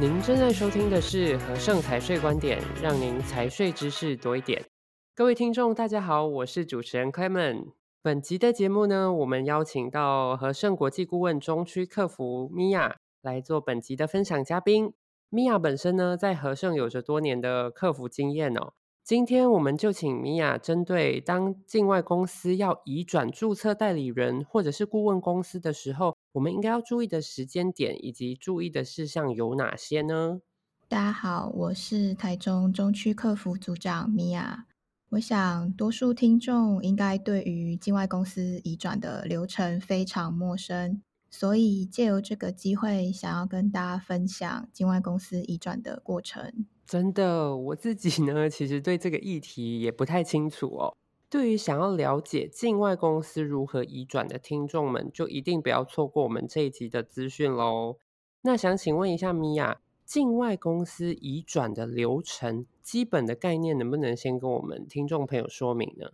您正在收听的是和盛财税观点，让您财税知识多一点。各位听众，大家好，我是主持人 Clement。本集的节目呢，我们邀请到和盛国际顾问中区客服 Mia 来做本集的分享嘉宾。Mia 本身呢，在和盛有着多年的客服经验哦。今天我们就请米娅针对当境外公司要移转注册代理人或者是顾问公司的时候，我们应该要注意的时间点以及注意的事项有哪些呢？大家好，我是台中中区客服组长米娅。我想多数听众应该对于境外公司移转的流程非常陌生，所以借由这个机会，想要跟大家分享境外公司移转的过程。真的，我自己呢，其实对这个议题也不太清楚哦。对于想要了解境外公司如何移转的听众们，就一定不要错过我们这一集的资讯喽。那想请问一下米娅，境外公司移转的流程基本的概念，能不能先跟我们听众朋友说明呢？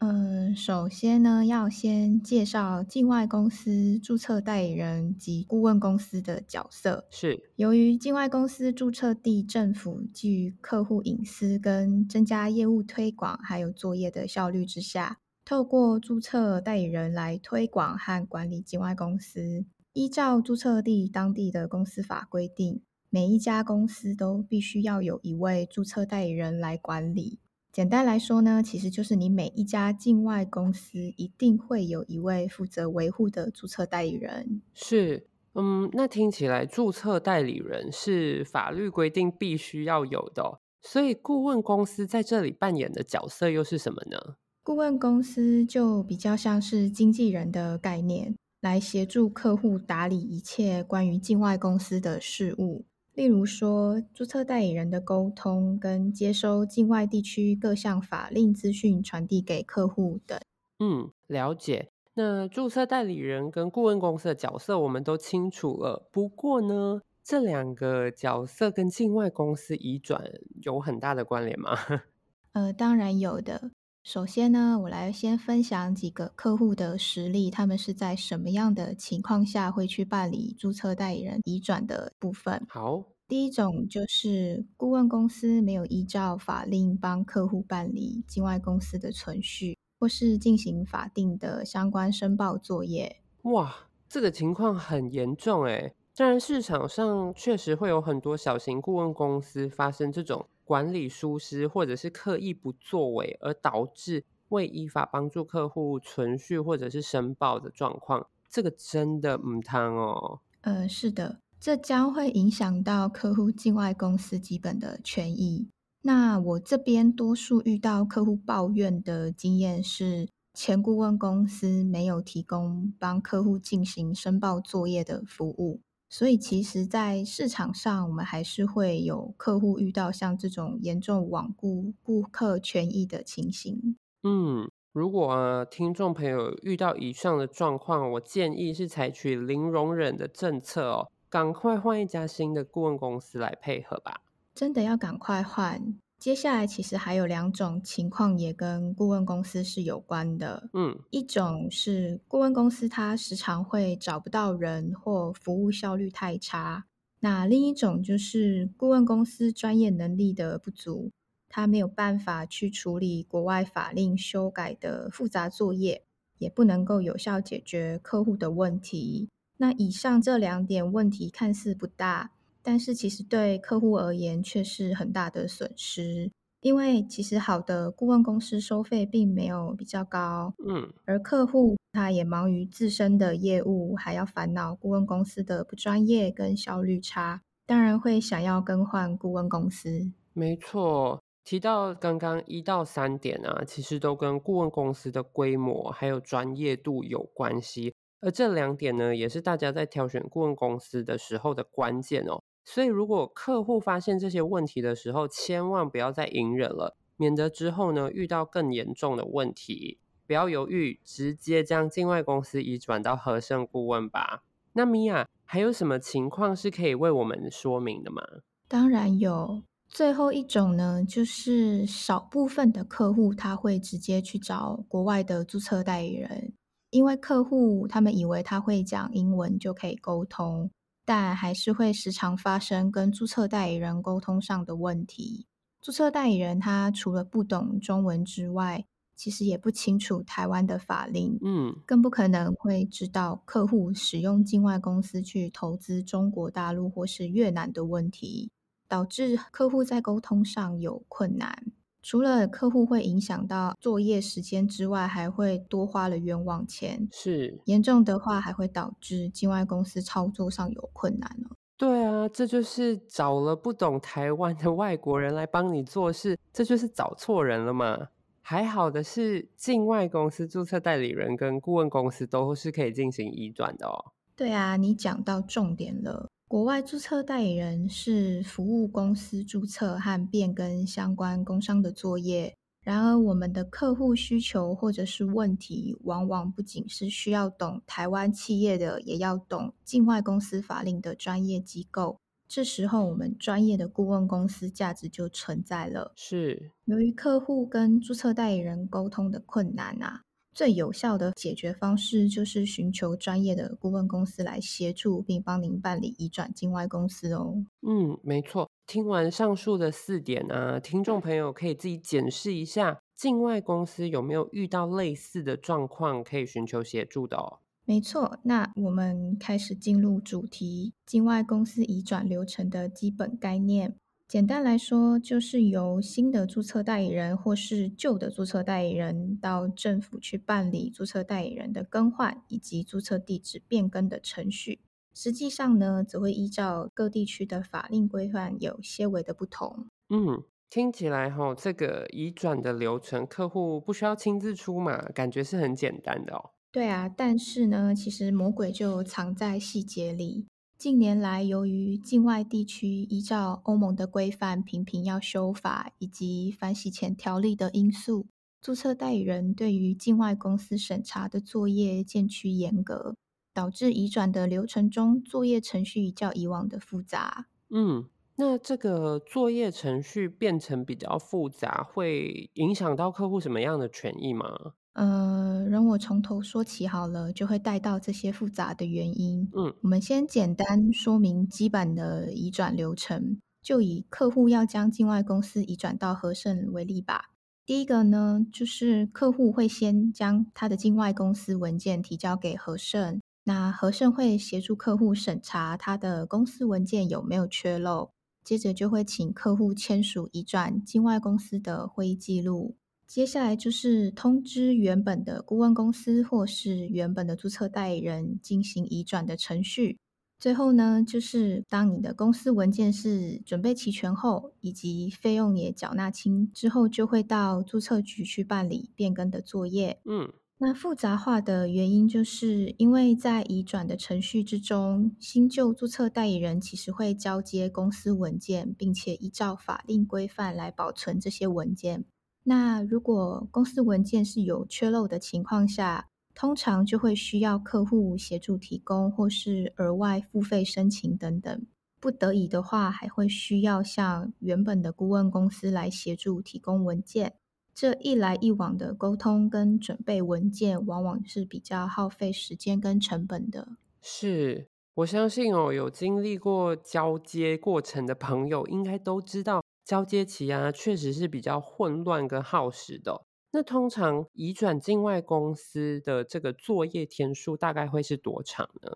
嗯，首先呢，要先介绍境外公司注册代理人及顾问公司的角色。是，由于境外公司注册地政府基于客户隐私跟增加业务推广还有作业的效率之下，透过注册代理人来推广和管理境外公司。依照注册地当地的公司法规定，每一家公司都必须要有一位注册代理人来管理。简单来说呢，其实就是你每一家境外公司一定会有一位负责维护的注册代理人。是，嗯，那听起来注册代理人是法律规定必须要有的哦，所以顾问公司在这里扮演的角色又是什么呢？顾问公司就比较像是经纪人的概念，来协助客户打理一切关于境外公司的事务。例如说，注册代理人的沟通跟接收境外地区各项法令资讯传递给客户等。嗯，了解。那注册代理人跟顾问公司的角色我们都清楚了。不过呢，这两个角色跟境外公司移转有很大的关联吗？呃，当然有的。首先呢，我来先分享几个客户的实例，他们是在什么样的情况下会去办理注册代理人移转的部分。好，第一种就是顾问公司没有依照法令帮客户办理境外公司的存续，或是进行法定的相关申报作业。哇，这个情况很严重诶。当然，市场上确实会有很多小型顾问公司发生这种。管理疏失，或者是刻意不作为，而导致未依法帮助客户存续或者是申报的状况，这个真的唔汤哦。呃，是的，这将会影响到客户境外公司基本的权益。那我这边多数遇到客户抱怨的经验是，前顾问公司没有提供帮客户进行申报作业的服务。所以，其实，在市场上，我们还是会有客户遇到像这种严重罔顾顾客权益的情形。嗯，如果啊，听众朋友遇到以上的状况，我建议是采取零容忍的政策哦，赶快换一家新的顾问公司来配合吧。真的要赶快换。接下来其实还有两种情况也跟顾问公司是有关的。嗯，一种是顾问公司它时常会找不到人或服务效率太差。那另一种就是顾问公司专业能力的不足，它没有办法去处理国外法令修改的复杂作业，也不能够有效解决客户的问题。那以上这两点问题看似不大。但是其实对客户而言却是很大的损失，因为其实好的顾问公司收费并没有比较高，嗯，而客户他也忙于自身的业务，还要烦恼顾问公司的不专业跟效率差，当然会想要更换顾问公司。没错，提到刚刚一到三点啊，其实都跟顾问公司的规模还有专业度有关系，而这两点呢，也是大家在挑选顾问公司的时候的关键哦。所以，如果客户发现这些问题的时候，千万不要再隐忍了，免得之后呢遇到更严重的问题。不要犹豫，直接将境外公司移转到和盛顾问吧。那米娅还有什么情况是可以为我们说明的吗？当然有。最后一种呢，就是少部分的客户他会直接去找国外的注册代理人，因为客户他们以为他会讲英文就可以沟通。但还是会时常发生跟注册代理人沟通上的问题。注册代理人他除了不懂中文之外，其实也不清楚台湾的法令，嗯，更不可能会知道客户使用境外公司去投资中国大陆或是越南的问题，导致客户在沟通上有困难。除了客户会影响到作业时间之外，还会多花了冤枉钱。是，严重的话，还会导致境外公司操作上有困难哦。对啊，这就是找了不懂台湾的外国人来帮你做事，这就是找错人了嘛。还好的是，境外公司注册代理人跟顾问公司都是可以进行移转的哦。对啊，你讲到重点了。国外注册代理人是服务公司注册和变更相关工商的作业。然而，我们的客户需求或者是问题，往往不仅是需要懂台湾企业的，也要懂境外公司法令的专业机构。这时候，我们专业的顾问公司价值就存在了。是，由于客户跟注册代理人沟通的困难啊。最有效的解决方式就是寻求专业的顾问公司来协助，并帮您办理移转境外公司哦。嗯，没错。听完上述的四点啊，听众朋友可以自己检视一下，境外公司有没有遇到类似的状况，可以寻求协助的哦。没错，那我们开始进入主题：境外公司移转流程的基本概念。简单来说，就是由新的注册代理人或是旧的注册代理人到政府去办理注册代理人的更换以及注册地址变更的程序。实际上呢，则会依照各地区的法令规范有些微的不同。嗯，听起来哈，这个移转的流程，客户不需要亲自出马，感觉是很简单的哦。对啊，但是呢，其实魔鬼就藏在细节里。近年来，由于境外地区依照欧盟的规范频频要修法，以及反洗钱条例的因素，注册代理人对于境外公司审查的作业渐趋严格，导致移转的流程中作业程序较以往的复杂。嗯，那这个作业程序变成比较复杂，会影响到客户什么样的权益吗？呃，容我从头说起好了，就会带到这些复杂的原因。嗯，我们先简单说明基本的移转流程，就以客户要将境外公司移转到和盛为例吧。第一个呢，就是客户会先将他的境外公司文件提交给和盛，那和盛会协助客户审查他的公司文件有没有缺漏，接着就会请客户签署移转境外公司的会议记录。接下来就是通知原本的顾问公司或是原本的注册代理人进行移转的程序。最后呢，就是当你的公司文件是准备齐全后，以及费用也缴纳清之后，就会到注册局去办理变更的作业。嗯，那复杂化的原因就是因为在移转的程序之中，新旧注册代理人其实会交接公司文件，并且依照法令规范来保存这些文件。那如果公司文件是有缺漏的情况下，通常就会需要客户协助提供，或是额外付费申请等等。不得已的话，还会需要向原本的顾问公司来协助提供文件。这一来一往的沟通跟准备文件，往往是比较耗费时间跟成本的。是，我相信哦，有经历过交接过程的朋友，应该都知道。交接期啊，确实是比较混乱跟耗时的。那通常移转境外公司的这个作业天数大概会是多长呢？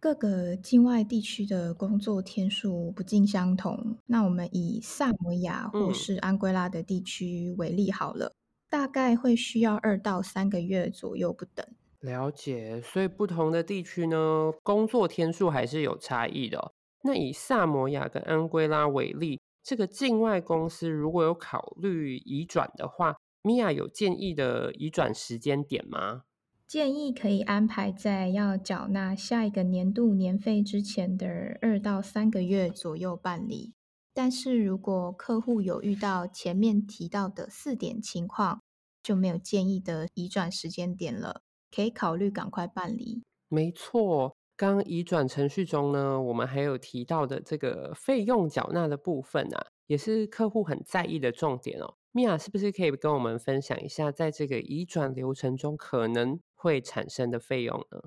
各个境外地区的工作天数不尽相同。那我们以萨摩亚或是安圭拉的地区为例好了，嗯、大概会需要二到三个月左右不等。了解，所以不同的地区呢，工作天数还是有差异的。那以萨摩亚跟安圭拉为例。这个境外公司如果有考虑移转的话，米娅有建议的移转时间点吗？建议可以安排在要缴纳下一个年度年费之前的二到三个月左右办理。但是如果客户有遇到前面提到的四点情况，就没有建议的移转时间点了，可以考虑赶快办理。没错。刚移转程序中呢，我们还有提到的这个费用缴纳的部分啊，也是客户很在意的重点哦。米娅是不是可以跟我们分享一下，在这个移转流程中可能会产生的费用呢？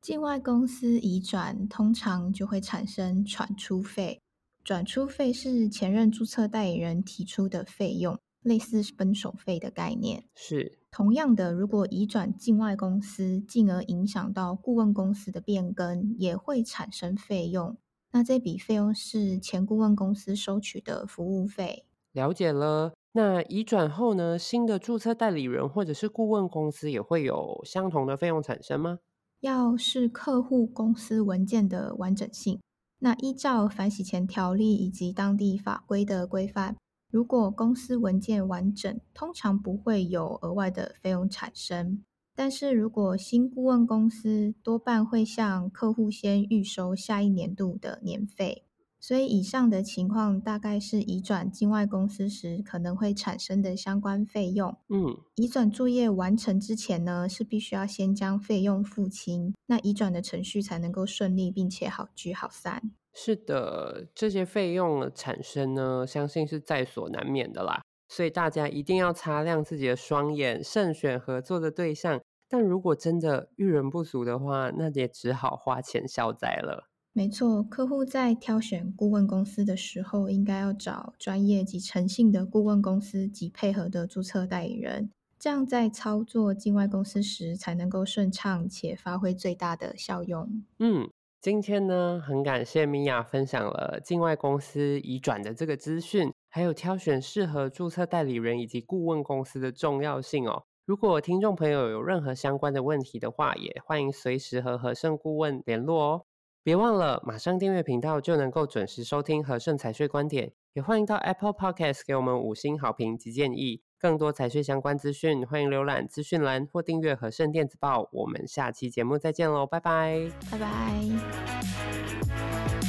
境外公司移转通常就会产生转出费，转出费是前任注册代理人提出的费用，类似分手费的概念。是。同样的，如果移转境外公司，进而影响到顾问公司的变更，也会产生费用。那这笔费用是前顾问公司收取的服务费。了解了。那移转后呢，新的注册代理人或者是顾问公司也会有相同的费用产生吗？要是客户公司文件的完整性。那依照反洗钱条例以及当地法规的规范。如果公司文件完整，通常不会有额外的费用产生。但是如果新顾问公司，多半会向客户先预收下一年度的年费。所以以上的情况大概是移转境外公司时可能会产生的相关费用。嗯，移转作业完成之前呢，是必须要先将费用付清，那移转的程序才能够顺利并且好聚好散。是的，这些费用的产生呢，相信是在所难免的啦。所以大家一定要擦亮自己的双眼，慎选合作的对象。但如果真的遇人不淑的话，那也只好花钱消灾了。没错，客户在挑选顾问公司的时候，应该要找专业及诚信的顾问公司及配合的注册代理人，这样在操作境外公司时才能够顺畅且发挥最大的效用。嗯。今天呢，很感谢米娅分享了境外公司移转的这个资讯，还有挑选适合注册代理人以及顾问公司的重要性哦。如果听众朋友有任何相关的问题的话，也欢迎随时和和盛顾问联络哦。别忘了马上订阅频道，就能够准时收听和盛财税观点。也欢迎到 Apple Podcast 给我们五星好评及建议。更多财税相关资讯，欢迎浏览资讯栏或订阅和盛电子报。我们下期节目再见喽，拜拜，拜拜。